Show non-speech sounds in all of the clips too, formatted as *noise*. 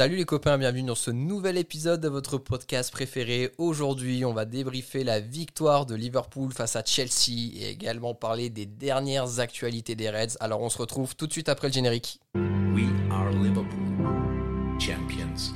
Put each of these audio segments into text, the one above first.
Salut les copains, bienvenue dans ce nouvel épisode de votre podcast préféré. Aujourd'hui, on va débriefer la victoire de Liverpool face à Chelsea et également parler des dernières actualités des Reds. Alors on se retrouve tout de suite après le générique. We are Liverpool, champions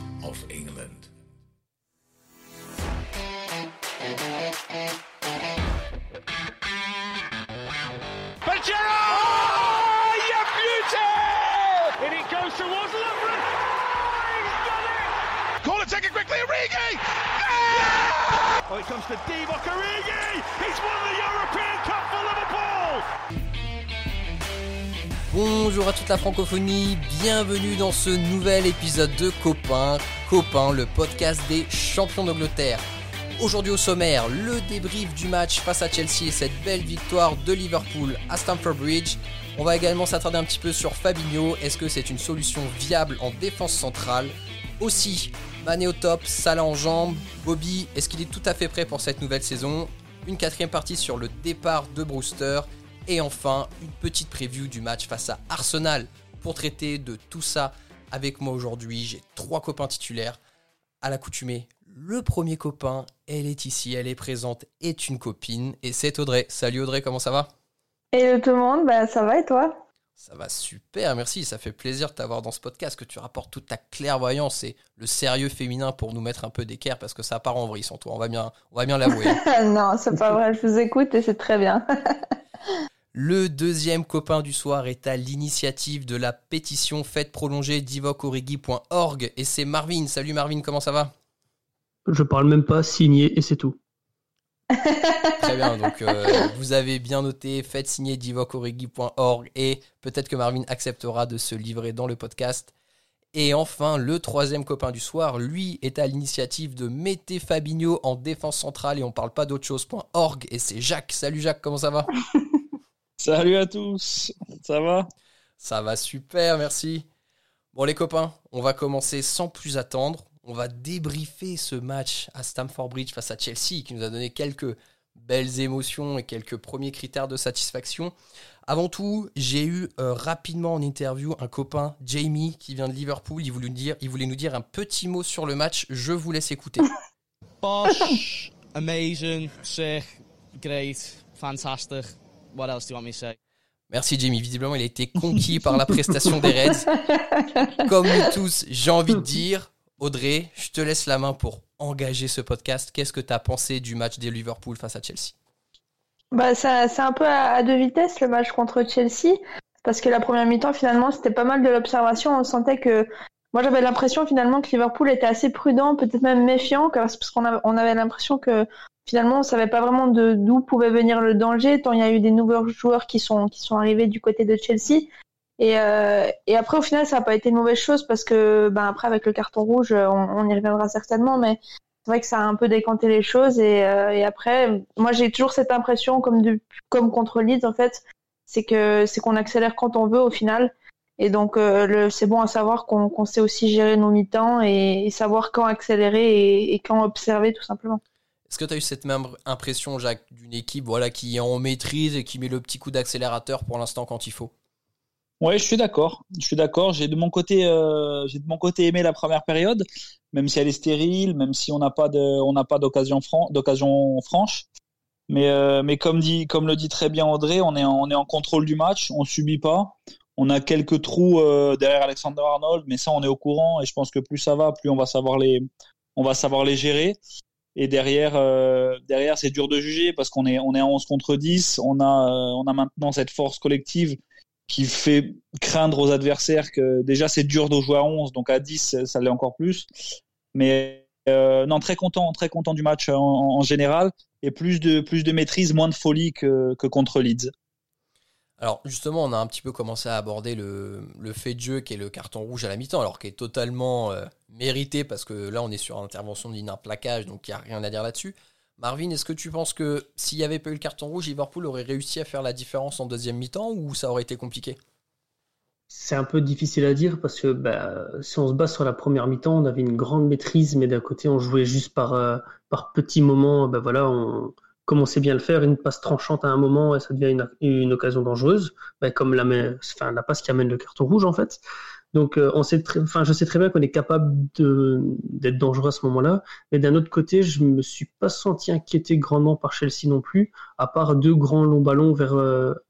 Bonjour à toute la francophonie, bienvenue dans ce nouvel épisode de Copain, Copain, le podcast des champions d'Angleterre. Aujourd'hui au sommaire, le débrief du match face à Chelsea et cette belle victoire de Liverpool à Stamford Bridge. On va également s'attarder un petit peu sur Fabinho, est-ce que c'est une solution viable en défense centrale? Aussi, Mané au top, Salah en jambes, Bobby, est-ce qu'il est tout à fait prêt pour cette nouvelle saison? Une quatrième partie sur le départ de Brewster. Et enfin, une petite preview du match face à Arsenal. Pour traiter de tout ça avec moi aujourd'hui, j'ai trois copains titulaires. À l'accoutumée, le premier copain, elle est ici, elle est présente, est une copine, et c'est Audrey. Salut Audrey, comment ça va? Hello tout le monde, bah, ça va et toi? Ça va super, merci. Ça fait plaisir de t'avoir dans ce podcast, que tu rapportes toute ta clairvoyance et le sérieux féminin pour nous mettre un peu d'équerre parce que ça part en vrille sans toi. On va bien, on va bien l'avouer. *laughs* non, c'est pas vrai. Je vous écoute et c'est très bien. *laughs* le deuxième copain du soir est à l'initiative de la pétition Faites prolonger divocorigi.org et c'est Marvin. Salut Marvin, comment ça va? Je parle même pas, signé et c'est tout. Très bien, donc euh, vous avez bien noté, faites signer divocorigi.org et peut-être que Marvin acceptera de se livrer dans le podcast. Et enfin, le troisième copain du soir, lui, est à l'initiative de Mettez Fabinho en défense centrale et on parle pas d'autre chose.org et c'est Jacques. Salut Jacques, comment ça va? Salut à tous, ça va? Ça va super, merci. Bon les copains, on va commencer sans plus attendre on va débriefer ce match à Stamford Bridge face à Chelsea qui nous a donné quelques belles émotions et quelques premiers critères de satisfaction. Avant tout, j'ai eu euh, rapidement en interview un copain, Jamie, qui vient de Liverpool. Il voulait, nous dire, il voulait nous dire un petit mot sur le match. Je vous laisse écouter. *laughs* Bosh, amazing, sick, great, fantastic. What else do you want me to say? Merci Jamie. Visiblement, il a été conquis par la prestation des Reds. Comme nous tous, j'ai envie de dire, Audrey, je te laisse la main pour engager ce podcast. Qu'est-ce que tu as pensé du match des Liverpool face à Chelsea? Bah, C'est un peu à, deux vitesses le match contre Chelsea. Parce que la première mi-temps, finalement, c'était pas mal de l'observation. On sentait que. Moi, j'avais l'impression finalement que Liverpool était assez prudent, peut-être même méfiant, parce qu'on on avait l'impression que finalement, on savait pas vraiment d'où pouvait venir le danger, tant il y a eu des nouveaux joueurs qui sont, qui sont arrivés du côté de Chelsea. Et, euh, et après, au final, ça n'a pas été une mauvaise chose parce que, ben, après, avec le carton rouge, on, y reviendra certainement, mais c'est vrai que ça a un peu décanté les choses. Et, euh, après, moi, j'ai toujours cette impression, comme, du, comme contre Leeds, en fait, c'est que c'est qu'on accélère quand on veut au final. Et donc, euh, c'est bon à savoir qu'on sait aussi gérer nos mi-temps et, savoir quand accélérer et, quand observer, tout simplement. Est-ce que tu as eu cette même impression, Jacques, d'une équipe voilà, qui est en maîtrise et qui met le petit coup d'accélérateur pour l'instant quand il faut? Ouais, je suis d'accord. Je suis d'accord. J'ai de mon côté, euh, j'ai de mon côté aimé la première période, même si elle est stérile, même si on n'a pas de, on n'a pas d'occasion fran franche. Mais, euh, mais comme dit, comme le dit très bien Audrey, on est, en, on est en contrôle du match, on subit pas. On a quelques trous euh, derrière Alexander Arnold, mais ça on est au courant et je pense que plus ça va, plus on va savoir les, on va savoir les gérer. Et derrière, derrière c'est dur de juger parce qu'on est, on est à 11 contre 10. On a, on a maintenant cette force collective qui fait craindre aux adversaires que déjà c'est dur de jouer à 11, donc à 10 ça l'est encore plus. Mais euh, non, très content, très content du match en, général et plus de plus de maîtrise, moins de folie que, contre Leeds. Alors justement, on a un petit peu commencé à aborder le, fait de jeu qui est le carton rouge à la mi-temps, alors qui est totalement euh, mérité parce que là on est sur intervention d'un plaquage, donc il n'y a rien à dire là-dessus. Marvin, est-ce que tu penses que s'il n'y avait pas eu le carton rouge, Liverpool aurait réussi à faire la différence en deuxième mi-temps ou ça aurait été compliqué? C'est un peu difficile à dire parce que bah, si on se base sur la première mi-temps, on avait une grande maîtrise, mais d'un côté, on jouait juste par, euh, par petits moments. Bah, voilà, on, comme on sait bien le faire, une passe tranchante à un moment et ça devient une, occasion dangereuse, bah, comme la, enfin, la passe qui amène le carton rouge en fait. Donc, on sait enfin, je sais très bien qu'on est capable d'être dangereux à ce moment-là. Mais d'un autre côté, je me suis pas senti inquiété grandement par Chelsea non plus, à part deux grands longs ballons vers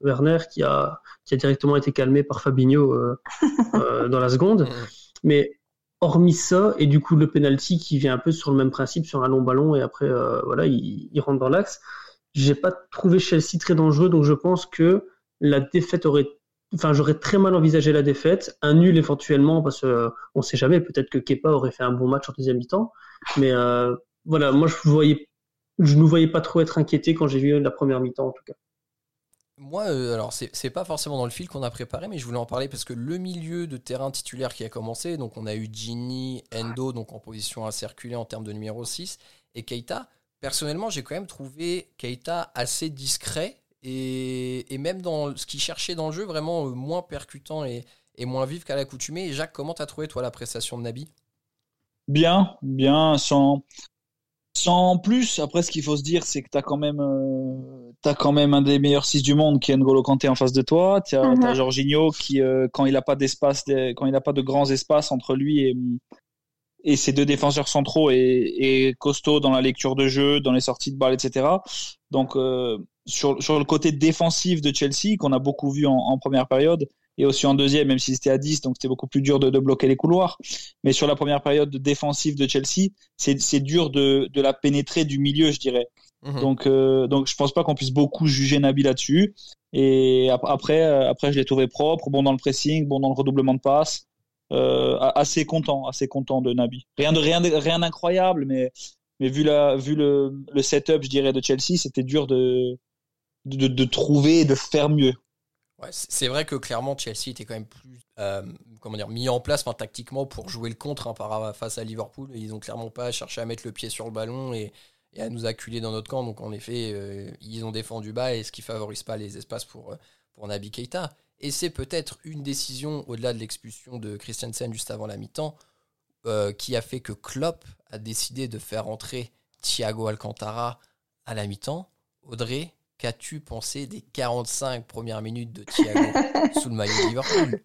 Werner qui a, qui a directement été calmé par Fabinho *laughs* dans la seconde. Mais hormis ça, et du coup le penalty qui vient un peu sur le même principe, sur un long ballon, et après, voilà, il, il rentre dans l'axe. J'ai pas trouvé Chelsea très dangereux, donc je pense que la défaite aurait enfin j'aurais très mal envisagé la défaite, un nul éventuellement parce qu'on on sait jamais, peut-être que Kepa aurait fait un bon match en deuxième mi-temps, mais euh, voilà, moi je voyais je ne voyais pas trop être inquiété quand j'ai vu la première mi-temps en tout cas. Moi, euh, alors c'est pas forcément dans le fil qu'on a préparé, mais je voulais en parler parce que le milieu de terrain titulaire qui a commencé, donc on a eu Ginny, Endo, donc en position à circuler en termes de numéro 6, et Keita. Personnellement, j'ai quand même trouvé Keita assez discret et, même dans ce qu'il cherchait dans le jeu, vraiment euh, moins percutant et, moins vif qu'à l'accoutumée. Jacques, comment t'as trouvé toi la prestation de Nabi Bien, bien, sans, sans plus. Après, ce qu'il faut se dire, c'est que t'as quand même, euh, as quand même un des meilleurs 6 du monde qui est N'Golo Kanté en face de toi. Tu as, mhm. Jorginho qui, euh, quand il n'a pas d'espace, quand il n'a pas de grands espaces entre lui et, et ses deux défenseurs centraux et, costaud dans la lecture de jeu, dans les sorties de balles, etc. Donc sur, sur le côté défensif de Chelsea, qu'on a beaucoup vu en, première période, et aussi en deuxième, même si c'était à 10, donc c'était beaucoup plus dur de, de, bloquer les couloirs. Mais sur la première période défensive de Chelsea, c'est dur de, de la pénétrer du milieu, je dirais. Mhm. Donc, euh, donc je pense pas qu'on puisse beaucoup juger Nabi là-dessus. Et après, euh, après, je l'ai trouvé propre, bon dans le pressing, bon dans le redoublement de passes. Euh, assez content, assez content de Nabi. Rien de rien, rien d'incroyable, mais mais vu la vu le, le setup, je dirais de Chelsea, c'était dur de de, trouver et de faire mieux. Ouais, c'est vrai que clairement Chelsea était quand même plus euh, comment dire, mis en place tactiquement pour jouer le contre hein, face à Liverpool. Ils n'ont clairement pas cherché à mettre le pied sur le ballon et, à nous acculer dans notre camp. Donc en effet, euh, ils ont défendu bas et ce qui favorise pas les espaces pour, euh, pour Naby Keita. Et c'est peut-être une décision, au-delà de l'expulsion de Christiansen juste avant la mi-temps, qui a fait que Klopp a décidé de faire entrer Thiago Alcantara à la mi-temps. Audrey, Qu'as-tu pensé des 45 premières minutes de Thiago *laughs* sous le maillot de Liverpool?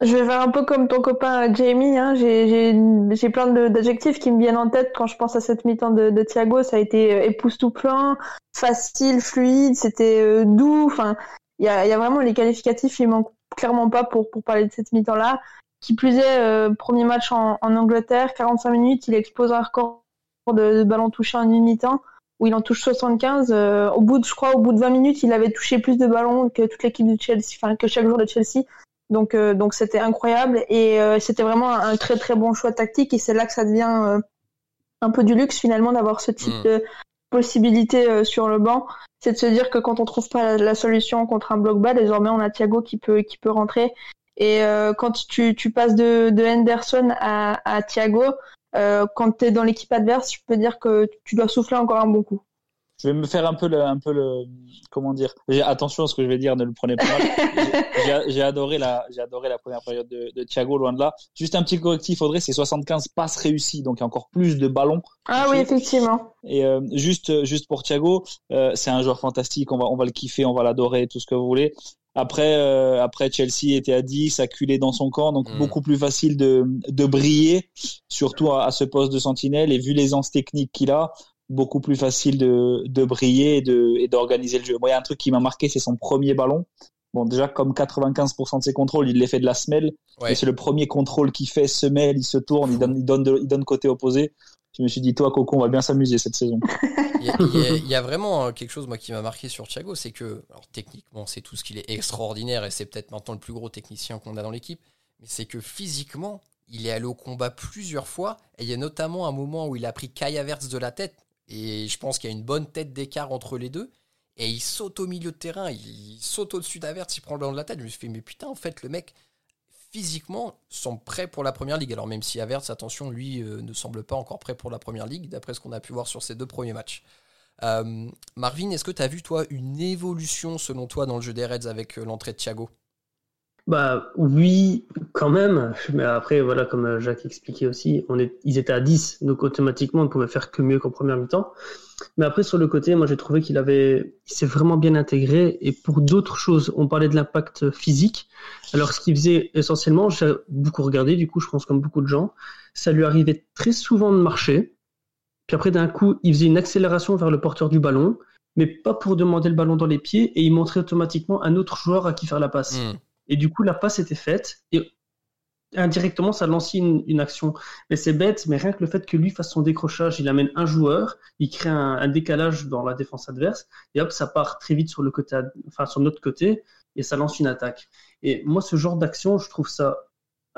Je vais faire un peu comme ton copain euh, Jamie. Hein. J'ai plein d'adjectifs qui me viennent en tête quand je pense à cette mi-temps de, Thiago. Ça a été euh, époustouflant, facile, fluide, c'était euh, doux. Enfin, il y a, vraiment les qualificatifs, ils manquent clairement pas pour, pour parler de cette mi-temps-là. Qui plus est, premier match en, Angleterre, 45 minutes, il explose un record de, de ballons touchés en une mi-temps où il en touche 75. Euh, au bout de, je crois, au bout de 20 minutes, il avait touché plus de ballons que toute l'équipe de Chelsea, enfin que chaque jour de Chelsea. Donc, euh, donc c'était incroyable et euh, c'était vraiment un, très très bon choix tactique et c'est là que ça devient un peu du luxe finalement d'avoir ce type mm. de possibilité sur le banc. C'est de se dire que quand on trouve pas la, solution contre un bloc bas, désormais on a Thiago qui peut qui peut rentrer. Et quand tu, tu passes de, de Henderson à, à Thiago, euh, quand tu es dans l'équipe adverse, je peux dire que tu dois souffler encore un bon coup. Je vais me faire un peu le, un peu le, comment dire. Attention à ce que je vais dire, ne le prenez pas *laughs* mal. j'ai adoré la, j'ai adoré la première période de, de, Thiago, loin de là. Juste un petit correctif, Audrey, c'est 75 passes réussies, donc encore plus de ballons. Ah oui, effectivement. Et euh, juste, juste pour Thiago, euh, c'est un joueur fantastique. On va, on va le kiffer, on va l'adorer, tout ce que vous voulez. Après, euh, après Chelsea était à 10, acculé dans son camp, donc mm. beaucoup plus facile de, de briller, surtout à, ce poste de sentinelle. Et vu l'aisance technique qu'il a, beaucoup plus facile de, de briller et, de, d'organiser le jeu. Moi, il y a un truc qui m'a marqué, c'est son premier ballon. Bon, déjà, comme 95% de ses contrôles, il les fait de la semelle. Et c'est le premier contrôle qu'il fait, semelle, il se tourne, il donne, il donne, il donne côté opposé je me suis dit, toi, Coco, on va bien s'amuser cette saison. *laughs* il, y a, vraiment quelque chose moi qui m'a marqué sur Thiago, c'est que, alors techniquement, c'est tout ce qu'il est extraordinaire et c'est peut-être maintenant le plus gros technicien qu'on a dans l'équipe, mais c'est que physiquement, il est allé au combat plusieurs fois et il y a notamment un moment où il a pris Kai Havertz de la tête et je pense qu'il y a une bonne tête d'écart entre les deux et il saute au milieu de terrain, il saute au-dessus d'Havertz, il prend le ballon de la tête. Je me suis fait, mais putain, en fait, le mec, physiquement sont prêts pour la première ligue. Alors même si Averts, attention, lui euh, ne semble pas encore prêt pour la première ligue, d'après ce qu'on a pu voir sur ses deux premiers matchs. Euh, Marvin, est-ce que tu as vu toi une évolution selon toi dans le jeu des Reds avec euh, l'entrée de Thiago? Bah oui, quand même. Mais après, voilà, comme Jacques expliquait aussi, on est, ils étaient à 10, donc automatiquement, on ne pouvait faire que mieux qu'en première mi-temps. Mais après, sur le côté, moi, j'ai trouvé qu'il avait, il s'est vraiment bien intégré. Et pour d'autres choses, on parlait de l'impact physique. Alors, ce qu'il faisait essentiellement, j'ai beaucoup regardé, du coup, je pense comme beaucoup de gens, ça lui arrivait très souvent de marcher. Puis après, d'un coup, il faisait une accélération vers le porteur du ballon, mais pas pour demander le ballon dans les pieds, et il montrait automatiquement un autre joueur à qui faire la passe. Hmm. Et du coup, la passe était faite, et indirectement, ça lance une, action. Mais c'est bête, mais rien que le fait que lui fasse son décrochage, il amène un joueur, il crée un, décalage dans la défense adverse, et hop, ça part très vite sur le côté, enfin sur notre côté, et ça lance une attaque. Et moi, ce genre d'action, je trouve ça,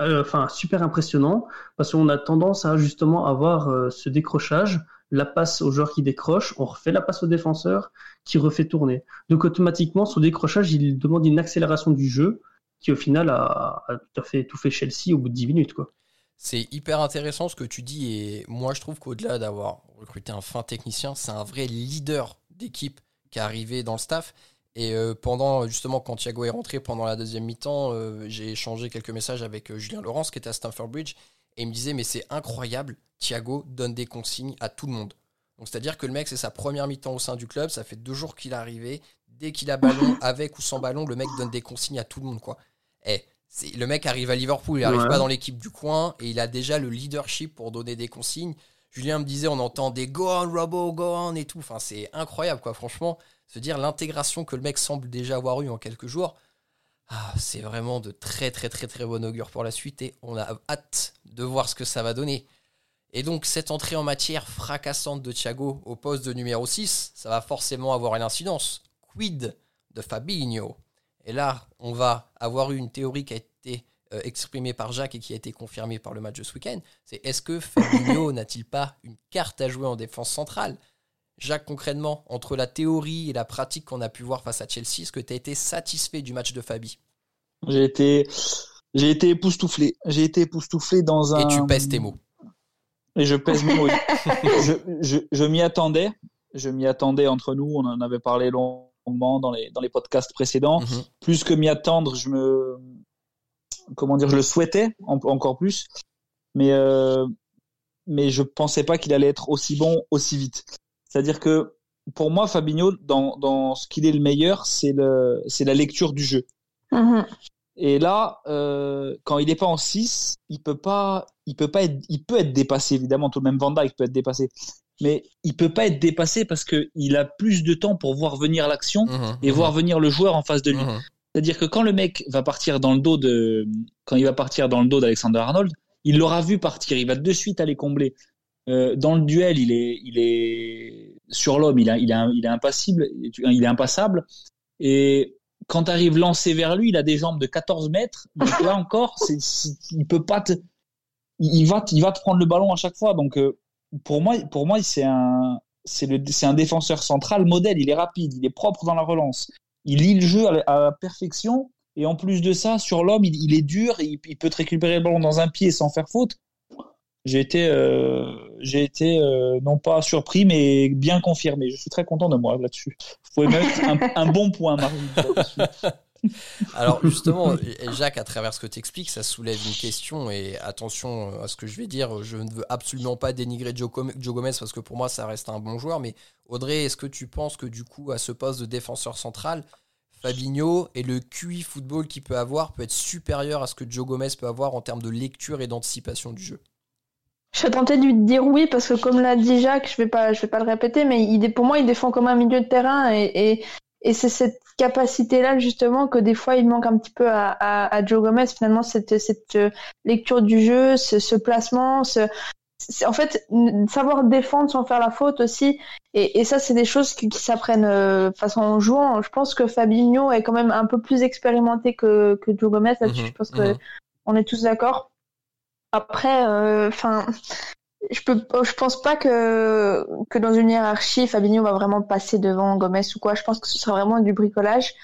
euh, super impressionnant, parce qu'on a tendance à justement avoir euh, ce décrochage, la passe au joueur qui décroche, on refait la passe au défenseur qui refait tourner. Donc automatiquement, son décrochage, il demande une accélération du jeu qui au final a, tout fait Chelsea au bout de 10 minutes. Quoi. C'est hyper intéressant ce que tu dis et moi je trouve qu'au-delà d'avoir recruté un fin technicien, c'est un vrai leader d'équipe qui est arrivé dans le staff. Et euh, pendant justement quand Thiago est rentré pendant la deuxième mi-temps, euh, j'ai échangé quelques messages avec euh, Julien Laurence qui était à Stamford Bridge et il me disait mais c'est incroyable, Thiago donne des consignes à tout le monde. Donc c'est-à-dire que le mec c'est sa première mi-temps au sein du club, ça fait deux jours qu'il est arrivé, dès qu'il a ballon, *laughs* avec ou sans ballon, le mec donne des consignes à tout le monde quoi. Eh, le mec arrive à Liverpool, il arrive Ouais. pas dans l'équipe du coin et il a déjà le leadership pour donner des consignes. Julien me disait, on entend des go on, Robo, go on et tout. Enfin, c'est incroyable, quoi. Franchement, se dire l'intégration que le mec semble déjà avoir eu en quelques jours, ah, c'est vraiment de très, très, très, très bon augure pour la suite et on a hâte de voir ce que ça va donner. Et donc, cette entrée en matière fracassante de Thiago au poste de numéro 6, ça va forcément avoir une incidence. Quid de Fabinho Et là, on va avoir eu une théorie qui a été euh, exprimée par Jacques et qui a été confirmée par le match de ce week-end. C'est est-ce que Fabinho *coughs* n'a-t-il pas une carte à jouer en défense centrale? Jacques, concrètement, entre la théorie et la pratique qu'on a pu voir face à Chelsea, est-ce que tu as été satisfait du match de Fabi? J'ai été, j'ai été époustouflé. J'ai été époustouflé dans un. Et tu pèses tes mots. Et je pèse mes mots. *laughs* je je, je m'y attendais. Je m'y attendais entre nous. On en avait parlé longuement dans les, dans les podcasts précédents. Mhm. Plus que m'y attendre, je me. Comment dire Je le souhaitais en- encore plus. Mais, euh, mais je pensais pas qu'il allait être aussi bon aussi vite. C'est-à-dire que pour moi, Fabinho, dans, dans ce qu'il est le meilleur, c'est le, c'est la lecture du jeu. Mhm. Et là, euh, quand il n'est pas en 6, il peut pas, il peut pas être, il peut être dépassé évidemment. Tout de même Van Dijk peut être dépassé, mais il peut pas être dépassé parce que il a plus de temps pour voir venir l'action Mhm. et voir venir le joueur en face de lui. Mhm. C'est-à-dire que quand le mec va partir dans le dos de, quand il va partir dans le dos d'Alexander Arnold, il l'aura vu partir, il va de suite aller combler. Euh, dans le duel, il est, il est sur l'homme, il, a, il, a, il est impassible, il est impassable. Et quand tu arrives lancé vers lui, il a des jambes de 14 mètres. Donc *laughs* là encore, c'est, il peut pas te, il va, te- il va te prendre le ballon à chaque fois. Donc euh, pour moi, pour moi, c'est un, c'est un défenseur central modèle. Il est rapide, il est propre dans la relance, il lit le jeu à à perfection. Et en plus de ça, sur l'homme, il, est dur, il, il peut te récupérer le ballon dans un pied sans faire faute. J'ai été, euh, j'ai été euh, non pas surpris, mais bien confirmé. Je suis très content de moi là-dessus. Vous pouvez mettre un, un bon point, Marie. *laughs* Alors justement, Jacques, à travers ce que tu expliques, ça soulève une question et attention à ce que je vais dire, je ne veux absolument pas dénigrer Joe, Gomez parce que pour moi ça reste un bon joueur, mais Audrey, est-ce que tu penses que du coup à ce poste de défenseur central, Fabinho et le QI football qu'il peut avoir peut être supérieur à ce que Joe Gomez peut avoir en termes de lecture et d'anticipation du jeu? Je serais tentée de lui dire oui parce que comme l'a dit Jacques, je vais pas, je vais pas le répéter, mais pour moi, il défend comme un milieu de terrain et, et c'est cette capacité-là justement que des fois il manque un petit peu à, à, à Joe Gomez. Finalement, cette, cette euh, lecture du jeu, ce, ce placement, ce, en fait, savoir défendre sans faire la faute aussi. Et, et ça, c'est des choses qui, qui s'apprennent euh, façon en jouant. Je pense que Fabinho est quand même un peu plus expérimenté que, que Joe Gomez là-dessus. Mhm, Je pense que mhm. on est tous d'accord. Après, enfin, je peux, je pense pas que que dans une hiérarchie, Fabinho va vraiment passer devant Gomez ou quoi. Je pense que ce sera vraiment du bricolage.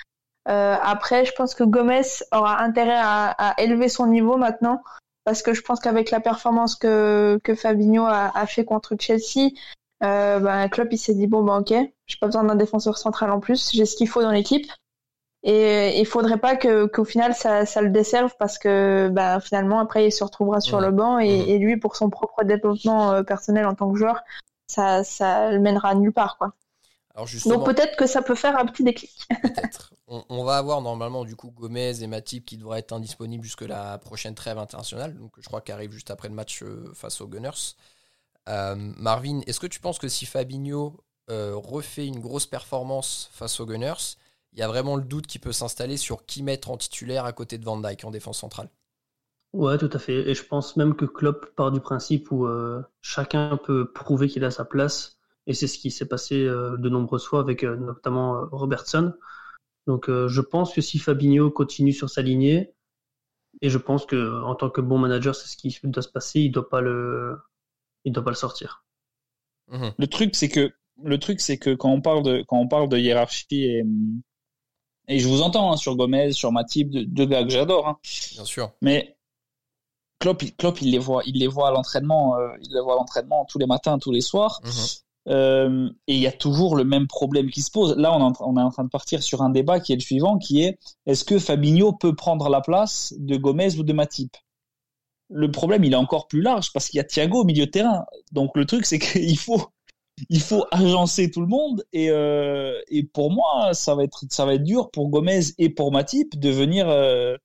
Euh, après, je pense que Gomez aura intérêt à, à élever son niveau maintenant parce que je pense qu'avec la performance que que Fabinho a, a fait contre Chelsea, euh, ben, Klopp il s'est dit bon ben ok, j'ai pas besoin d'un défenseur central en plus, j'ai ce qu'il faut dans l'équipe. Et il faudrait pas que qu'au final ça, ça le desserve parce que bah, finalement après il se retrouvera sur le banc et, et, lui pour son propre développement personnel en tant que joueur, ça ça le mènera nulle part quoi. Donc peut-être que ça peut faire un petit déclic. *laughs* Peut-être. On, va avoir normalement du coup Gomez et Matip qui devraient être indisponibles jusque la prochaine trêve internationale. Donc je crois qu'arrive juste après le match euh, face aux Gunners. Euh, Marvin, est-ce que tu penses que si Fabinho euh, refait une grosse performance face aux Gunners, il y a vraiment le doute qui peut s'installer sur qui mettre en titulaire à côté de Van Dyke en défense centrale Ouais, tout à fait. Et je pense même que Klopp part du principe où chacun peut prouver qu'il a sa place et c'est ce qui s'est passé euh, de nombreuses fois avec euh, notamment euh, Robertson. Donc je pense que si Fabinho continue sur sa lignée, et je pense que en tant que bon manager, c'est ce qui doit se passer, il doit pas le, il doit pas le sortir. Mhm. Le truc, c'est que le truc, c'est que quand on parle de quand on parle de hiérarchie et et je vous entends hein, sur Gomez, sur Matip, deux, gars que j'adore. Hein. Bien sûr. Mais Klopp, Klopp, il les voit, il les voit à l'entraînement, il les voit à l'entraînement tous les matins, tous les soirs. Mhm. Euh, et il y a toujours le même problème qui se pose. Là, on est, en, train de partir sur un débat qui est le suivant, qui est est-ce que Fabinho peut prendre la place de Gomez ou de Matip? Le problème, il est encore plus large parce qu'il y a Thiago au milieu de terrain. Donc le truc, c'est *laughs* qu'il faut il faut agencer tout le monde et, euh, et pour moi, ça va être ça va être dur pour Gomez et pour Matip de venir euh,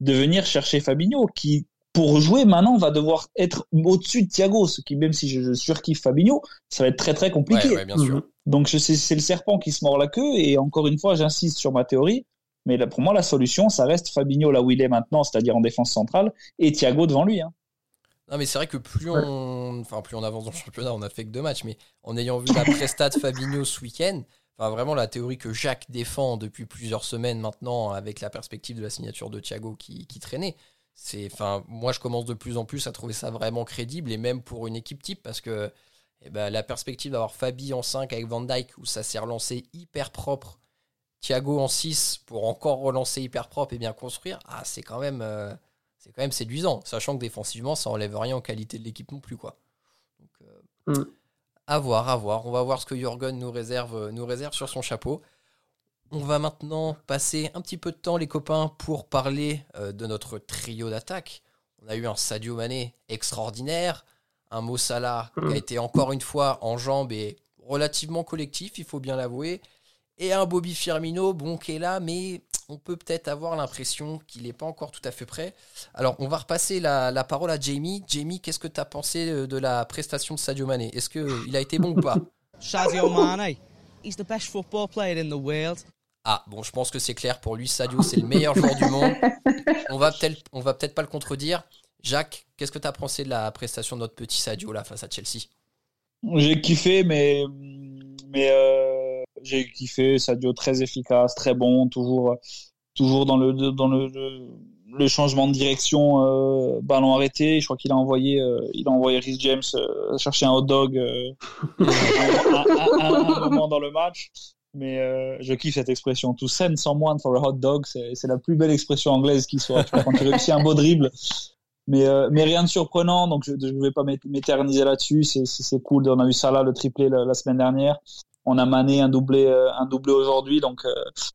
de venir chercher Fabinho qui pour jouer maintenant va devoir être au-dessus de Thiago, ce qui même si je, surkiffe Fabinho, ça va être très très compliqué. bien sûr. Mhm. Donc c'est le serpent qui se mord la queue et encore une fois j'insiste sur ma théorie, mais pour moi la solution ça reste Fabinho là où il est maintenant, c'est-à-dire en défense centrale et Thiago devant lui. Hein. Non mais c'est vrai que plus on, enfin plus on avance dans le championnat, on a fait que deux matchs, mais en ayant vu la presta de Fabinho ce week-end, Enfin, vraiment la théorie que Jacques défend depuis plusieurs semaines maintenant avec la perspective de la signature de Thiago qui traînait c'est, enfin, moi je commence de plus en plus à trouver ça vraiment crédible et même pour une équipe type parce que eh ben, la perspective d'avoir Fabi en 5 avec Van Dyke où ça s'est relancé hyper propre, Thiago en 6 pour encore relancer hyper propre et bien construire, ah, c'est quand même euh, c'est quand même séduisant, sachant que défensivement ça enlève rien en qualité de l'équipe non plus quoi. Donc, euh, mm. à voir, à voir. On va voir ce que Jürgen nous réserve, nous réserve sur son chapeau. On va maintenant passer un petit peu de temps, les copains, pour parler euh, de notre trio d'attaque. On a eu un Sadio Mané extraordinaire, un Mo Salah qui a mm. été encore une fois en jambes et relativement collectif, il faut bien l'avouer, et un Bobby Firmino, bon, qui est là, mais on peut peut-être avoir l'impression qu'il n'est pas encore tout à fait prêt. Alors, on va repasser la, parole à Jamie. Jamie, qu'est-ce que tu as pensé de, de la prestation de Sadio Mané? Est-ce qu'il a été bon ou pas? Sadio Mané, he's the best football player in the world. Ah, bon, je pense que c'est clair pour lui. Sadio, c'est le meilleur joueur du monde. On va peut-être on va peut-être pas le contredire. Jacques, qu'est-ce que tu as pensé de la prestation de notre petit Sadio là face à Chelsea? J'ai kiffé, mais, mais euh, j'ai kiffé. Sadio très efficace, très bon, toujours, toujours dans le, dans le, le, changement de direction, euh, ballon arrêté. Je crois qu'il a envoyé, euh, il a envoyé Rhys James chercher un hot dog *laughs* à un moment dans le match mais euh, je kiffe cette expression. To send someone for a hot dog, c'est la plus belle expression anglaise qui soit. quand tu réussis un beau dribble. Mais, euh, mais rien de surprenant, donc je ne vais pas m'éterniser là-dessus. C'est cool. On a eu Salah le triplé la, semaine dernière. On a Mané un doublé, euh, un doublé aujourd'hui, donc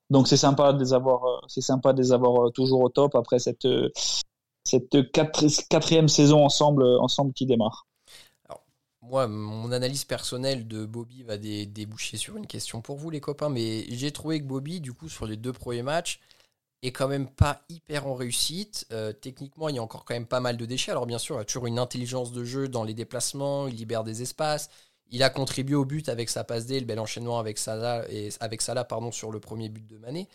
donc c'est sympa de les avoir, c'est sympa de les avoir toujours au top après cette cette quatrième saison ensemble ensemble qui démarre moi, mon analyse personnelle de Bobby va déboucher sur une question pour vous, les copains. Mais j'ai trouvé que Bobby, du coup, sur les deux premiers matchs, est quand même pas hyper en réussite. Euh, techniquement, il y a encore quand même pas mal de déchets. Alors, bien sûr, il a toujours une intelligence de jeu dans les déplacements, il libère des espaces. Il a contribué au but avec sa passe D, le bel enchaînement avec Salah, et, avec Salah pardon, sur le premier but de Mané.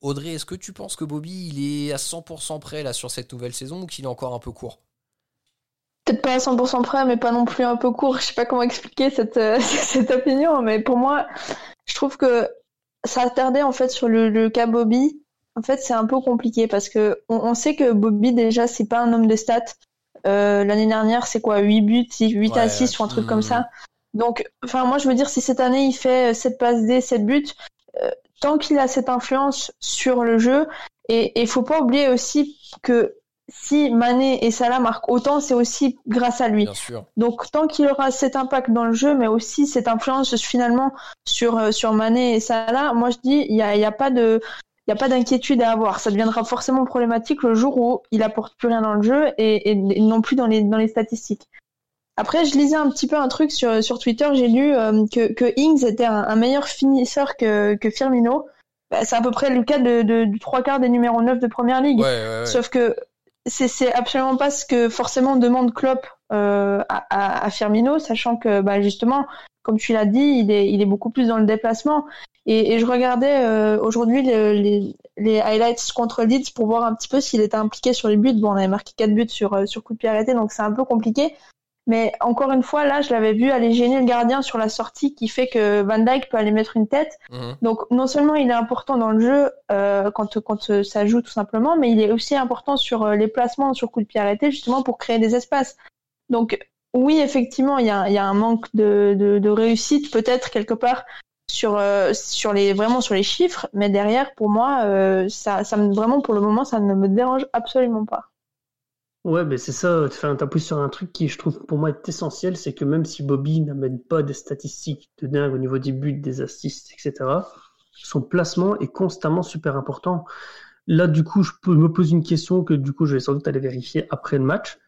Audrey, est-ce que tu penses que Bobby il est à 100% prêt là, sur cette nouvelle saison ou qu'il est encore un peu court? Peut-être pas à 100% prêt, mais pas non plus un peu court. Je sais pas comment expliquer cette, euh, *laughs* cette opinion, mais pour moi, je trouve que tardé en fait sur le, le cas Bobby. En fait, c'est un peu compliqué parce que on, sait que Bobby déjà c'est pas un homme de stats. Euh, L'année dernière, c'est quoi 8 buts, 8 à 6 ou un truc comme ça. Donc, enfin, moi je veux dire, si cette année il fait 7 passes D, 7 buts, euh, tant qu'il a cette influence sur le jeu, et il faut pas oublier aussi que si Mané et Salah marquent autant, c'est aussi grâce à lui. Donc tant qu'il aura cet impact dans le jeu, mais aussi cette influence finalement sur euh, sur Mané et Salah, moi je dis il y a, y a pas de il n'y a pas d'inquiétude à avoir. Ça deviendra forcément problématique le jour où il apporte plus rien dans le jeu et, non plus dans les, dans les statistiques. Après, je lisais un petit peu un truc sur, sur Twitter, j'ai lu euh, que, que Ings était un, meilleur finisseur que, que Firmino. Bah, c'est à peu près le cas de, de, du trois quarts des numéros 9 de Première Ligue. Sauf que c'est absolument pas ce que forcément demande Klopp euh, à, à, Firmino, sachant que bah, justement, comme tu l'as dit, il est, il est beaucoup plus dans le déplacement. Et, et je regardais euh, aujourd'hui les, les, highlights contre Leeds pour voir un petit peu s'il était impliqué sur les buts. Bon, on avait marqué quatre buts sur, sur coup de pied arrêté, donc c'est un peu compliqué. Mais encore une fois, là, je l'avais vu aller gêner le gardien sur la sortie qui fait que Van Dijk peut aller mettre une tête. Mhm. Donc, non seulement il est important dans le jeu euh, quand, quand ça joue tout simplement, mais il est aussi important sur euh, les placements, sur coup de pied arrêté, justement pour créer des espaces. Donc, oui, effectivement, il y a, y a, un manque de, de, de réussite peut-être quelque part sur euh, sur les vraiment sur les chiffres, mais derrière, pour moi, euh, ça, ça me, vraiment pour le moment, ça ne me dérange absolument pas. Ouais, ben c'est ça, tu appuies sur un truc qui, je trouve, pour moi, est essentiel, c'est que même si Bobby n'amène pas des statistiques de dingue au niveau des buts, des assists, etc., son placement est constamment super important. Là, du coup, je me pose une question que, du coup, je vais sans doute aller vérifier après le match,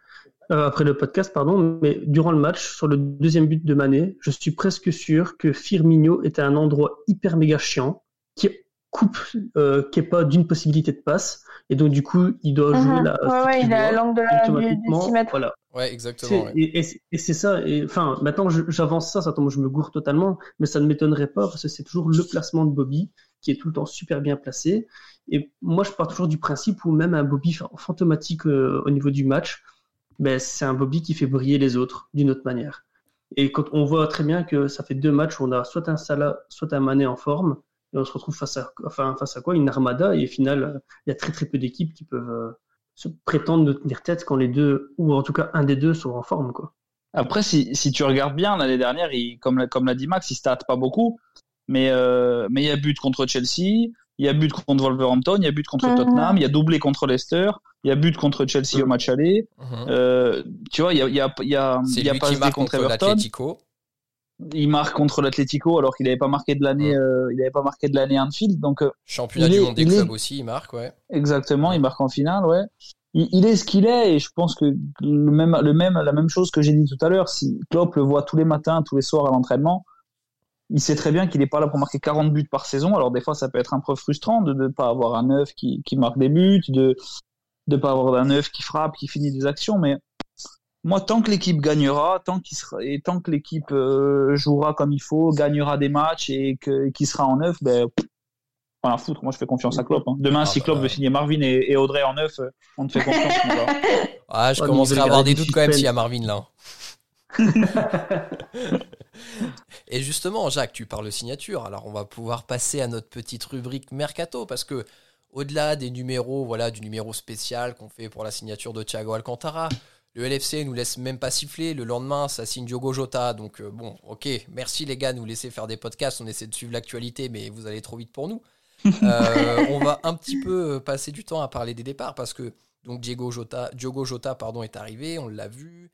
euh, après le podcast, pardon, mais durant le match, sur le deuxième but de Mané, je suis presque sûr que Firmino était un endroit hyper méga chiant, qui coupe, euh, qui est pas d'une possibilité de passe, et donc, du coup, il doit jouer mhm. la. Ouais, ouais, il a l'angle de la, du, 6 mètres. Voilà. Ouais, exactement. Et, c'est ça. Et, enfin, maintenant, j'avance ça, ça tombe, je me gourre totalement, mais ça ne m'étonnerait pas parce que c'est toujours le placement de Bobby qui est tout le temps super bien placé. Et moi, je pars toujours du principe où même un Bobby fantomatique euh, au niveau du match, ben, c'est un Bobby qui fait briller les autres d'une autre manière. Et quand on voit très bien que ça fait deux matchs où on a soit un Salah, soit un Mané en forme, et on se retrouve face à, enfin, face à quoi Une armada. Et au final, il y a très très peu d'équipes qui peuvent euh, se prétendre de tenir tête quand les deux, ou en tout cas un des deux, sont en forme. Quoi. Après, si, si tu regardes bien, l'année dernière, il, comme, comme l'a dit Max, il stat pas beaucoup. Mais euh, mais il y a but contre Chelsea, il y a but contre Wolverhampton, il y a but contre mhm. Tottenham, il y a doublé contre Leicester, il y a but contre Chelsea au match aller. Mhm. euh, tu vois, il y a, il y a, il y a, il y a pas contre, contre Everton il marque contre l'Atlético alors qu'il n'avait pas marqué de l'année euh, il avait pas marqué de l'année Anfield donc euh, championnat du monde des clubs aussi il marque ouais. Exactement il marque en finale ouais. Il, est ce qu'il est et je pense que le même le même la même chose que j'ai dit tout à l'heure si Klopp le voit tous les matins tous les soirs à l'entraînement il sait très bien qu'il n'est pas là pour marquer 40 buts par saison. Alors des fois ça peut être un peu frustrant de ne pas avoir un neuf qui, qui marque des buts de de pas avoir un neuf qui frappe qui finit des actions mais moi, tant que l'équipe gagnera, tant qu'il sera, et tant que l'équipe euh, jouera comme il faut, gagnera des matchs et que qui sera en neuf, ben foutre. Moi, je fais confiance à Klopp. Hein. Demain, ah, si Klopp bah, veut signer Marvin et, Audrey en neuf, euh, on te fait *laughs* confiance. ah, je commencerai à avoir des doutes quand même s'il y a Marvin là. *laughs* et justement, Jacques, tu parles de signature. Alors, on va pouvoir passer à notre petite rubrique mercato parce que au-delà des numéros, voilà, du numéro spécial qu'on fait pour la signature de Thiago Alcantara, le LFC nous laisse même pas siffler. Le lendemain, ça signe Diogo Jota. Donc, euh, bon, ok, merci les gars, nous laisser faire des podcasts. On essaie de suivre l'actualité, mais vous allez trop vite pour nous. *laughs* Euh, on va un petit peu euh, passer du temps à parler des départs parce que donc Diego Jota, Diogo Jota pardon, est arrivé, on l'a vu.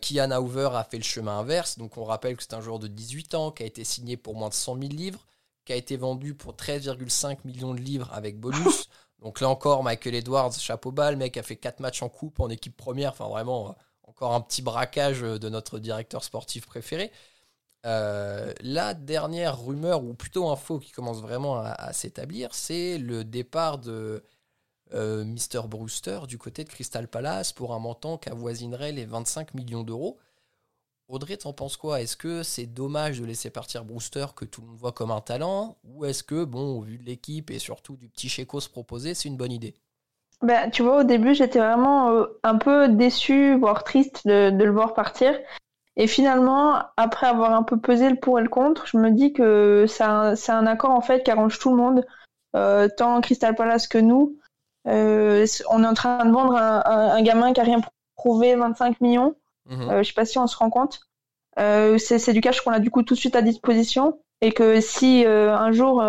Kian Hoover a fait le chemin inverse. Donc, on rappelle que c'est un joueur de 18 ans qui a été signé pour moins de 100 000 livres, qui a été vendu pour 13,5 millions de livres avec bonus. *laughs* Donc là encore, Michael Edwards, chapeau bas, le mec a fait 4 matchs en coupe en équipe première. Enfin, vraiment, euh, encore un petit braquage de notre directeur sportif préféré. Euh, la dernière rumeur, ou plutôt info qui commence vraiment à, s'établir, c'est le départ de euh, Mr. Brewster du côté de Crystal Palace pour un montant qui avoisinerait les 25 millions d'euros. Audrey, t'en penses quoi? Est-ce que c'est dommage de laisser partir Brewster que tout le monde voit comme un talent? Ou est-ce que, bon, au vu de l'équipe et surtout du petit Checo se proposer, c'est une bonne idée? Bah, tu vois, au début, j'étais vraiment euh, un peu déçu, voire triste de, le voir partir. Et finalement, après avoir un peu pesé le pour et le contre, je me dis que c'est un, accord en fait qui arrange tout le monde, euh, tant Crystal Palace que nous. Euh, on est en train de vendre un, gamin qui a rien prouvé, 25 millions. Mhm. Euh, je sais pas si on se rend compte. Euh, c'est du cash qu'on a du coup tout de suite à disposition et que si euh, un jour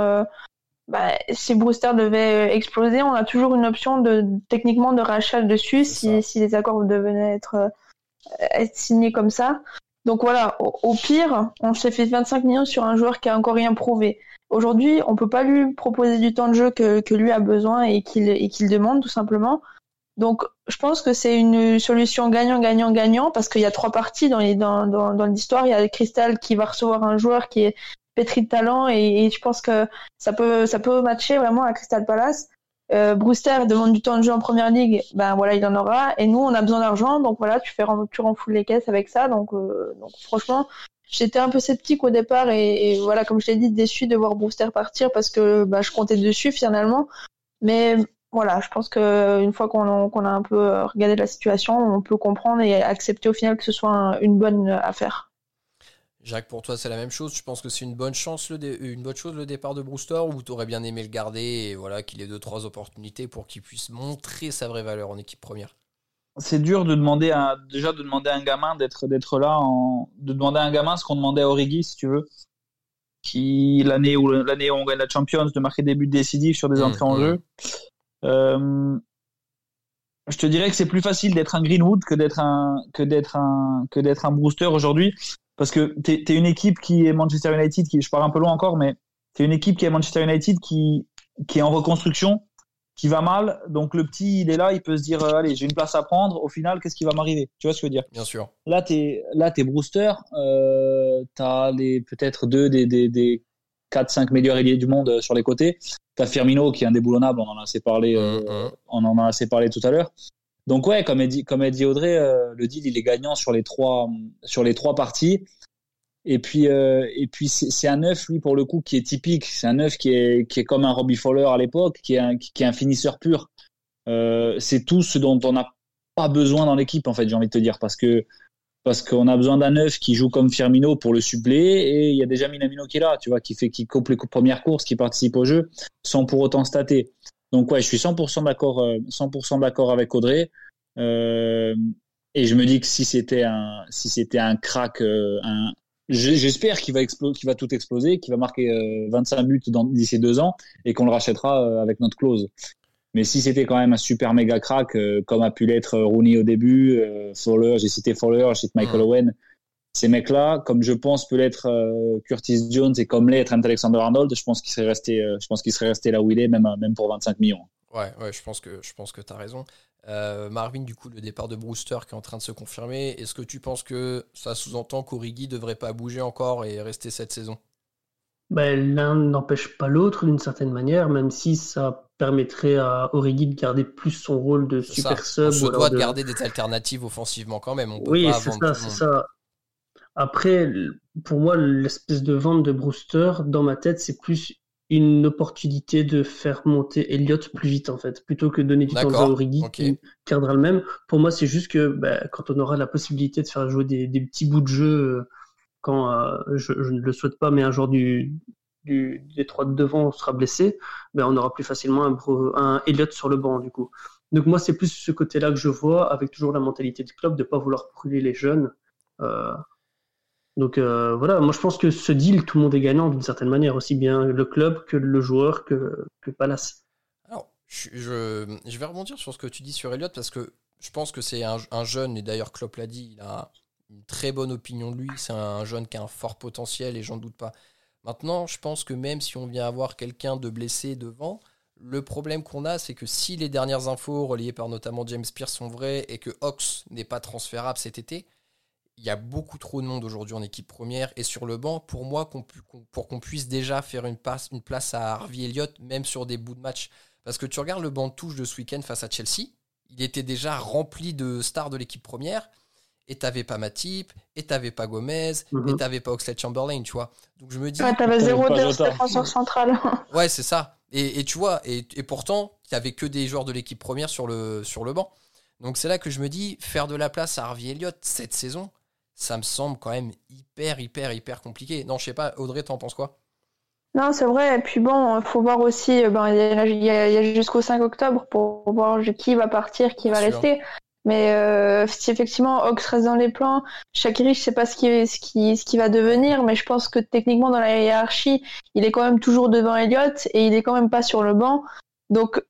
bah, si Brewster devait exploser, on a toujours une option de techniquement de rachat dessus si, si, les accords devenaient être, être, signés comme ça. Donc voilà, au, pire, on s'est fait 25 millions sur un joueur qui a encore rien prouvé. Aujourd'hui, on peut pas lui proposer du temps de jeu que, que lui a besoin et qu'il et qu'il demande tout simplement. Donc, je pense que c'est une solution gagnant-gagnant-gagnant parce qu'il y a trois parties dans, dans, dans, dans l'histoire. Il y a Crystal qui va recevoir un joueur qui est pétri de talent et, je pense que ça peut, ça peut matcher vraiment à Crystal Palace. Euh, Brewster demande du temps de jeu en première ligue, ben voilà, il en aura. Et nous, on a besoin d'argent, donc voilà, tu fais, tu renfoules les caisses avec ça. Donc, euh, donc franchement, j'étais un peu sceptique au départ et, voilà, comme je l'ai dit, déçu de voir Brewster partir parce que bah, je comptais dessus finalement. Mais voilà, je pense qu'une fois qu'on a, un peu regardé la situation, on peut comprendre et accepter au final que ce soit une bonne affaire. Jacques, pour toi, c'est la même chose? Tu penses que c'est une bonne chance, une bonne chose le départ de Brewster, ou tu aurais bien aimé le garder et voilà qu'il ait deux trois opportunités pour qu'il puisse montrer sa vraie valeur en équipe première? C'est dur de demander à, déjà de demander à un gamin d'être d'être là, en, de demander à un gamin ce qu'on demandait à Origi, si tu veux, qui l'année où l'année où on gagne la Champions, de marquer des buts décisifs sur des mmh, entrées en mmh. jeu. Euh, je te dirais que c'est plus facile d'être un Greenwood que d'être un que d'être un que d'être un Brewster aujourd'hui parce que tu es, une équipe qui est Manchester United qui je pars un peu loin encore mais tu es une équipe qui est Manchester United qui qui est en reconstruction qui va mal. Donc le petit il est là il peut se dire euh, allez j'ai une place à prendre. Au final qu'est-ce qui va m'arriver? Tu vois ce que je veux dire? Bien sûr. Là t'es là t'es Brewster. Euh, t'as les peut-être deux des des, des 4-5 meilleurs ailiers du monde euh, sur les côtés. T'as Firmino qui est indéboulonnable, on en a assez parlé, euh, mm, mm. on en a assez parlé tout à l'heure. Donc ouais, comme a dit, comme dit Audrey, euh, le deal il est gagnant sur les trois sur les trois parties. Et puis et puis c'est un neuf lui pour le coup qui est typique. C'est un neuf qui est qui est comme un Robbie Fowler à l'époque, qui est un qui est un finisseur pur. c'est tout ce dont on n'a pas besoin dans l'équipe en fait, j'ai envie de te dire, parce que parce qu'on a besoin d'un neuf qui joue comme Firmino pour le suppléer et il y a déjà Minamino qui est là, tu vois, qui fait qui coupe les premières courses, qui participe au jeu sans pour autant stater. Donc ouais, je suis 100% d'accord, 100% euh, d'accord avec Audrey. Euh, et je me dis que si c'était un, si c'était un crack, euh, un, j'espère qu'il va qu'il va tout exploser, qu'il va marquer 25 buts d'ici deux ans et qu'on le rachètera avec notre clause. Mais si c'était quand même un super méga crack, euh, comme a pu l'être euh, Rooney au début, euh, Fowler, j'ai cité Fowler, j'ai cité Michael Owen, ces mecs-là, comme je pense peut l'être Curtis Jones et comme l'être Alexander-Arnold, je pense qu'il serait resté, je pense qu'il serait resté là où il est, même même pour 25 millions. Ouais, ouais, je pense que je pense que t'as raison. Marvin, du coup, le départ de Brewster qui est en train de se confirmer, est-ce que tu penses que ça sous-entend qu'Origi devrait pas bouger encore et rester cette saison? Ben, L'un n'empêche pas l'autre d'une certaine manière, même si ça permettrait à Origi de garder plus son rôle de super sub. On se doit de garder des alternatives offensivement quand même. oui, c'est ça, c'est ça. Après, pour moi, l'espèce de vente de Brewster, dans ma tête, c'est plus une opportunité de faire monter Elliott plus vite en fait, plutôt que de donner du temps à Origi qui gardera le même. Pour moi, c'est juste que ben, quand on aura la possibilité de faire jouer des, petits bouts de jeu, euh, quand euh, je, ne le souhaite pas, mais un joueur du, du, des trois de devant sera blessé, ben on aura plus facilement un, Elliott sur le banc du coup. Donc moi c'est plus ce côté-là que je vois, avec toujours la mentalité du club de pas vouloir brûler les jeunes. Euh, donc euh, voilà, moi je pense que ce deal, tout le monde est gagnant d'une certaine manière, aussi bien le club que le joueur que, Palace. Alors, je, je, vais rebondir sur ce que tu dis sur Elliott parce que je pense que c'est un, un, jeune, et d'ailleurs Klopp l'a dit, il a une très bonne opinion de lui, c'est un jeune qui a un fort potentiel et j'en doute pas. Maintenant, je pense que même si on vient avoir quelqu'un de blessé devant, le problème qu'on a, c'est que si les dernières infos reliées par notamment James Pierce sont vraies et que Ox n'est pas transférable cet été, il y a beaucoup trop de monde aujourd'hui en équipe première et sur le banc pour moi pour qu'on puisse déjà faire une, une place à Harvey Elliott même sur des bouts de match. Parce que tu regardes le banc de touche de ce week-end face à Chelsea, il était déjà rempli de stars de l'équipe première et t'avais pas Matip, et t'avais pas Gomez, et mhm. t'avais pas Oxlade Chamberlain, tu vois. Donc je me dis. Ouais, t'avais zéro défenseur central. *laughs* ouais, c'est ça. Et, et, tu vois, et, et pourtant, t'avais que des joueurs de l'équipe première sur le, sur le banc. Donc c'est là que je me dis, faire de la place à Harvey Elliott cette saison, ça me semble quand même hyper, hyper, hyper compliqué. Non, je sais pas, Audrey, t'en penses quoi? Non, c'est vrai. Et puis bon, il faut voir aussi, ben, il y a, jusqu'au 5 octobre pour voir qui va partir, qui va rester. Mais euh, si effectivement Ox reste dans les plans, Shakiri, je sais pas ce qui, va devenir, mais je pense que techniquement dans la hiérarchie, il est quand même toujours devant Elliott et il est quand même pas sur le banc. Donc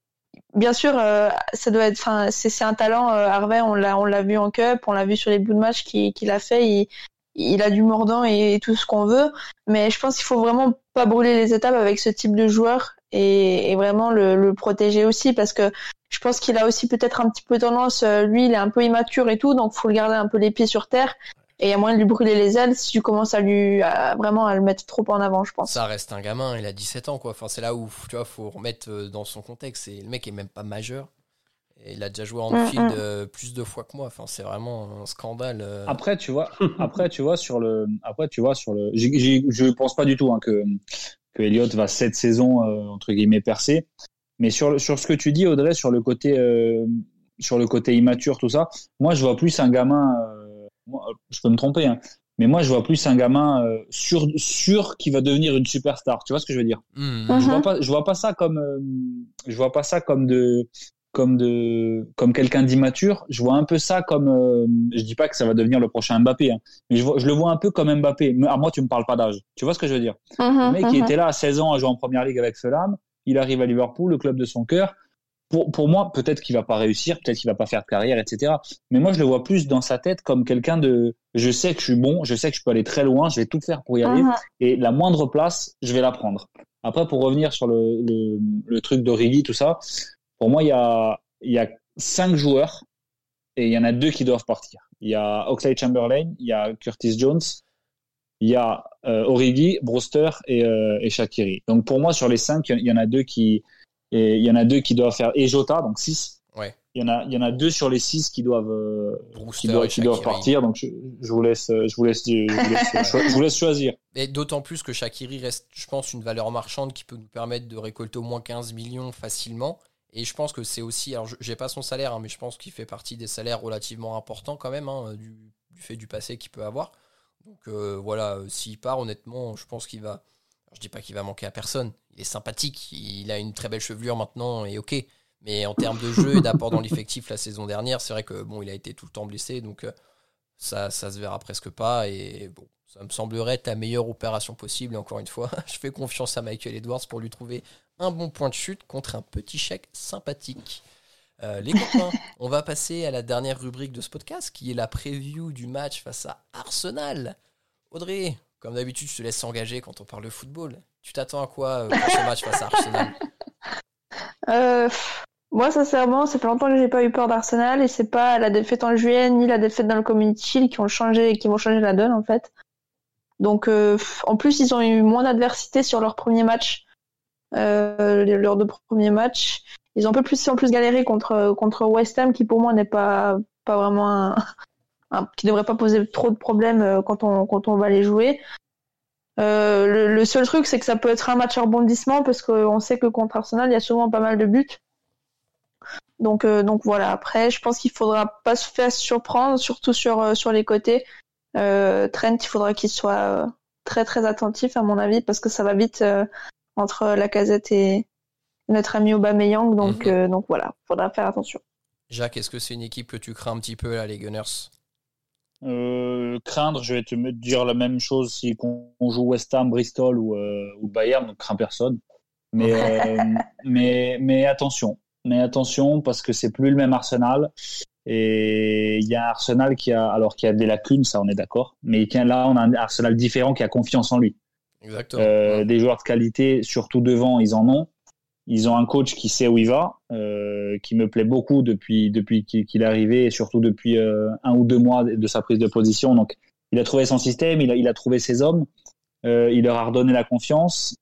bien sûr, euh, ça doit être, enfin, c'est un talent. Euh, Harvey, on l'a, on l'a vu en cup, on l'a vu sur les bouts de match qu'il a fait. Il, il a du mordant et tout ce qu'on veut, mais je pense qu'il faut vraiment pas brûler les étapes avec ce type de joueur et, vraiment le, protéger aussi parce que je pense qu'il a aussi peut-être un petit peu tendance, euh, lui il est un peu immature et tout, donc faut le garder un peu les pieds sur terre et il y a moyen de lui brûler les ailes si tu commences à lui vraiment à le mettre trop en avant, je pense. Ça reste un gamin, il a 17 ans quoi. Enfin c'est là où tu vois faut remettre euh, dans son contexte. Et le mec est même pas majeur. Et il a déjà joué en mm, field euh, plus de fois que moi. Enfin, c'est vraiment un scandale. Euh. Après, tu vois, *laughs* après, tu vois sur le, après, tu vois sur le, je pense pas du tout hein, que que Elliott va cette saison euh, entre guillemets percer. Mais sur sur ce que tu dis, Audrey, sur le côté sur le côté immature, tout ça, moi, je vois plus un gamin. je peux me tromper, hein, mais moi, je vois plus un gamin sûr sûr qui va devenir une superstar. Tu vois ce que je veux dire? Mm. Je vois pas, je vois pas ça comme, je vois pas ça comme de comme de comme quelqu'un d'immature. Je vois un peu ça comme euh, je dis pas que ça va devenir le prochain Mbappé, hein, mais je, je, le vois un peu comme Mbappé. À moi, tu me parles pas d'âge. Tu vois ce que je veux dire? Mhm, Le mec qui mhm. était là à 16 ans à jouer en première ligue avec Fulham, il arrive à Liverpool, le club de son cœur. Pour, pour moi, peut-être qu'il va pas réussir, peut-être qu'il va pas faire de carrière, etc. Mais moi, je le vois plus dans sa tête comme quelqu'un de, je sais que je suis bon, je sais que je peux aller très loin, je vais tout faire pour y aller, mhm. et la moindre place, je vais la prendre. Après, pour revenir sur le, le, le truc d'Origi, tout ça, pour moi, il y a, il y a cinq joueurs et il y en a deux qui doivent partir. Il y a Oxlade Chamberlain, il y a Curtis Jones, il y a euh, Origi, Brewster et, euh, et Shakiri. Donc pour moi, sur les cinq, il y en a deux qui, et il y en a deux qui doivent faire et Jota, donc six. Ouais. Il y en a, il y en a deux sur les six qui doivent, euh, qui doivent, qui doivent, partir. Donc je, je, vous laisse, je vous laisse, je vous laisse, *laughs* je vous laisse choisir. Et d'autant plus que Shakiri reste, je pense, une valeur marchande qui peut nous permettre de récolter au moins 15 millions facilement. Et je pense que c'est aussi, alors j'ai pas son salaire, hein, mais je pense qu'il fait partie des salaires relativement importants quand même, hein, du, fait du passé qu'il peut avoir. Donc euh, voilà, euh, s'il part, honnêtement, je pense qu'il va. je dis pas qu'il va manquer à personne. Il est sympathique, il a une très belle chevelure maintenant, et ok. Mais en termes de jeu et d'apport dans l'effectif la saison dernière, c'est vrai que bon, il a été tout le temps blessé, donc euh, ça, ça se verra presque pas. Et bon, ça me semblerait être la meilleure opération possible. Et encore une fois, *laughs* je fais confiance à Michael Edwards pour lui trouver un bon point de chute contre un petit chèque sympathique. Euh, les copains, *laughs* on va passer à la dernière rubrique de ce podcast qui est la preview du match face à Arsenal. Audrey, comme d'habitude, je te laisse s'engager quand on parle de football. Tu t'attends à quoi euh, pour ce match face à Arsenal? *laughs* Euh, Moi, sincèrement, ça fait longtemps que j'ai pas eu peur d'Arsenal et c'est pas la défaite en juillet ni la défaite dans le Community Shield qui ont changé, qui vont changer la donne en fait. Donc, en plus, ils ont eu moins d'adversité sur leur premier match euh, leurs deux premiers matchs. Ils ont un peu plus galéré contre contre West Ham, qui pour moi n'est pas pas vraiment un, *laughs* un, qui devrait pas poser trop de problèmes euh, quand on quand on va les jouer. Euh, le, seul truc, c'est que ça peut être un match à rebondissement parce qu'on sait que contre Arsenal, il y a souvent pas mal de buts. Donc, euh, donc voilà. Après, je pense qu'il faudra pas se faire surprendre, surtout sur euh, sur les côtés. Trent, il faudra qu'il soit très très attentif à mon avis parce que ça va vite entre la casette et notre ami Aubameyang. Donc, euh, donc voilà, faudra faire attention. Jacques, est-ce que c'est une équipe que tu crains un petit peu là, les Gunners? Euh, craindre, je vais te dire la même chose si on joue West Ham, Bristol ou, euh, ou Bayern, donc crains personne. Mais, *laughs* mais, mais attention, mais attention parce que c'est plus le même Arsenal. Et il y a un Arsenal qui a, alors qui a des lacunes, ça on est d'accord, mais là on a un Arsenal différent qui a confiance en lui. Euh, des joueurs de qualité, surtout devant, ils en ont. Ils ont un coach qui sait où il va, euh, qui me plaît beaucoup depuis depuis qu'il est arrivé et surtout depuis euh, un ou deux mois de sa prise de position. Donc, il a trouvé son système, il a, il a trouvé ses hommes, il leur a redonné la confiance.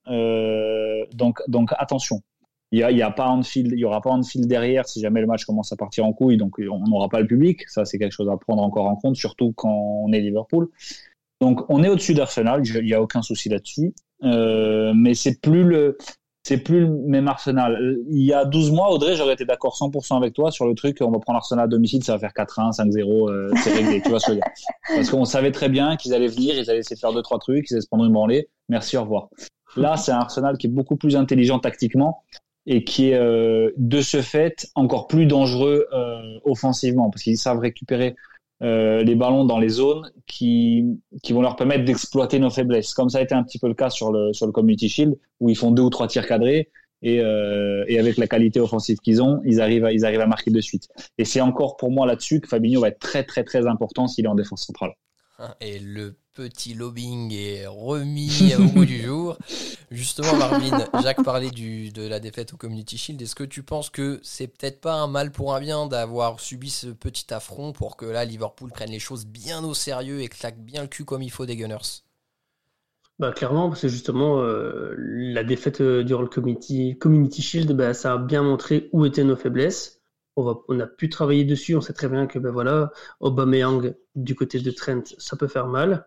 donc, donc attention. Il y, a, a pas Anfield, il y aura pas derrière si jamais le match commence à partir en couille. Donc, on n'aura pas le public. Ça, c'est quelque chose à prendre encore en compte, surtout quand on est Liverpool. Donc on est au-dessus d'Arsenal, il n'y a aucun souci là-dessus. Euh, mais c'est plus le c'est plus le même Arsenal. Il y a 12 mois, Audrey, j'aurais été d'accord 100% avec toi sur le truc, on va prendre Arsenal à domicile, ça va faire 4-1, 5-0, euh, c'est réglé, tu vois ce que je veux dire. Parce qu'on savait très bien qu'ils allaient venir, ils allaient essayer de faire deux trois trucs, ils allaient se prendre une branlée. Merci, au revoir. Là, c'est un Arsenal qui est beaucoup plus intelligent tactiquement et qui est euh, de ce fait encore plus dangereux euh, offensivement parce qu'ils savent récupérer euh, les ballons dans les zones qui, qui vont leur permettre d'exploiter nos faiblesses. Comme ça a été un petit peu le cas sur le, sur le Community Shield, où ils font deux ou trois tirs cadrés, et, et avec la qualité offensive qu'ils ont, ils arrivent, à, ils arrivent à marquer de suite. Et c'est encore pour moi là-dessus que Fabinho va être très très très important s'il est en défense centrale. Et le petit lobbying est remis au bout du *laughs* jour. Justement, Marvin, Jacques parlait du, de la défaite au Community Shield. Est-ce que tu penses que c'est peut-être pas un mal pour un bien d'avoir subi ce petit affront pour que là, Liverpool prenne les choses bien au sérieux et claque bien le cul comme il faut des Gunners? Bah, clairement, parce que justement, euh, la défaite euh, durant le Community, community Shield, bah, ça a bien montré où étaient nos faiblesses. On, va, on a pu travailler dessus, on sait très bien que ben voilà, Aubameyang du côté de Trent, ça peut faire mal.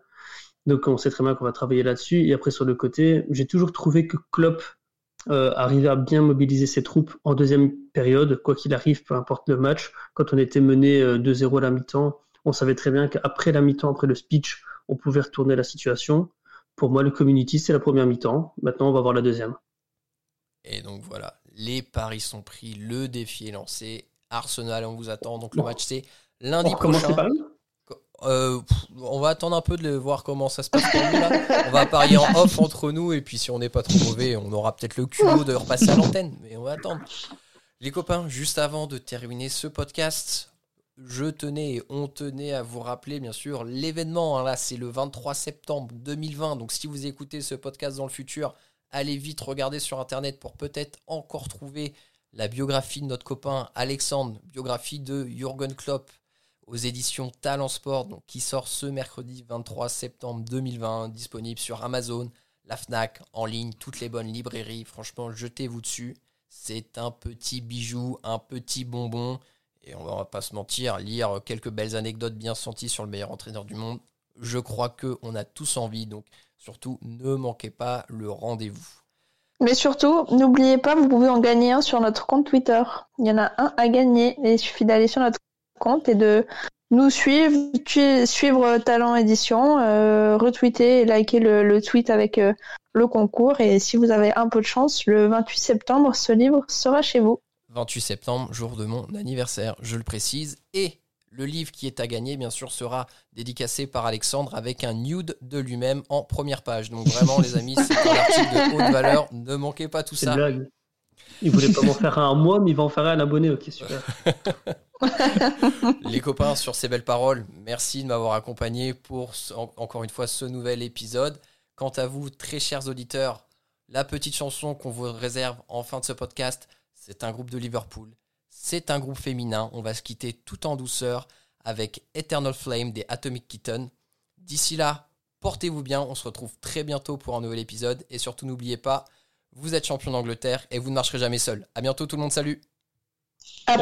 Donc on sait très bien qu'on va travailler là-dessus. Et après sur le côté, j'ai toujours trouvé que Klopp euh, arrivait à bien mobiliser ses troupes en deuxième période, quoi qu'il arrive, peu importe le match. Quand on était mené 2-0 à la mi-temps, on savait très bien qu'après la mi-temps, après le speech, on pouvait retourner la situation. Pour moi, le community, c'est la première mi-temps. Maintenant, on va voir la deuxième. Et donc voilà, les paris sont pris, le défi est lancé. Arsenal, on vous attend. Donc le match, c'est lundi on prochain. Paris? Euh, on va attendre un peu de voir comment ça se passe pour nous là. On va parier en off entre nous et puis si on n'est pas trop mauvais, on aura peut-être le culot de repasser à l'antenne. Mais on va attendre. Les copains, juste avant de terminer ce podcast, je tenais et on tenait à vous rappeler bien sûr l'événement. Hein, là, c'est le 23 septembre 2020. Donc, si vous écoutez ce podcast dans le futur, allez vite regarder sur internet pour peut-être encore trouver la biographie de notre copain Alexandre, biographie de Jürgen Klopp aux éditions Talent Sport, qui sort ce mercredi 23 septembre 2020, disponible sur Amazon, la Fnac, en ligne, toutes les bonnes librairies. Franchement, jetez-vous dessus. C'est un petit bijou, un petit bonbon. Et on va pas se mentir, lire quelques belles anecdotes bien senties sur le meilleur entraîneur du monde, je crois qu'on a tous envie. Donc surtout, ne manquez pas le rendez-vous. Mais surtout, n'oubliez pas, vous pouvez en gagner un sur notre compte Twitter. Il y en a un à gagner. Il suffit d'aller sur notre compte et de nous suivre, suivre Talent Édition, euh, retweeter et liker le, tweet avec euh, le concours. Et si vous avez un peu de chance, le 28 septembre, ce livre sera chez vous. 28 septembre, jour de mon anniversaire, je le précise. Et le livre qui est à gagner, bien sûr, sera dédicacé par Alexandre avec un nude de lui-même en première page. Donc vraiment, les amis, c'est un article de haute valeur. Ne manquez pas tout ça. Blague. Il voulait pas m'en faire un mois, mais il va en faire un abonné. Ok, super. les copains, sur ces belles paroles, merci de m'avoir accompagné pour encore une fois ce nouvel épisode. Quant à vous, très chers auditeurs, la petite chanson qu'on vous réserve en fin de ce podcast, c'est un groupe de Liverpool. C'est un groupe féminin. On va se quitter tout en douceur avec Eternal Flame des Atomic Kitten. D'ici là, portez-vous bien. On se retrouve très bientôt pour un nouvel épisode. Et surtout, n'oubliez pas, vous êtes champion d'Angleterre et vous ne marcherez jamais seul. À bientôt tout le monde. Salut. À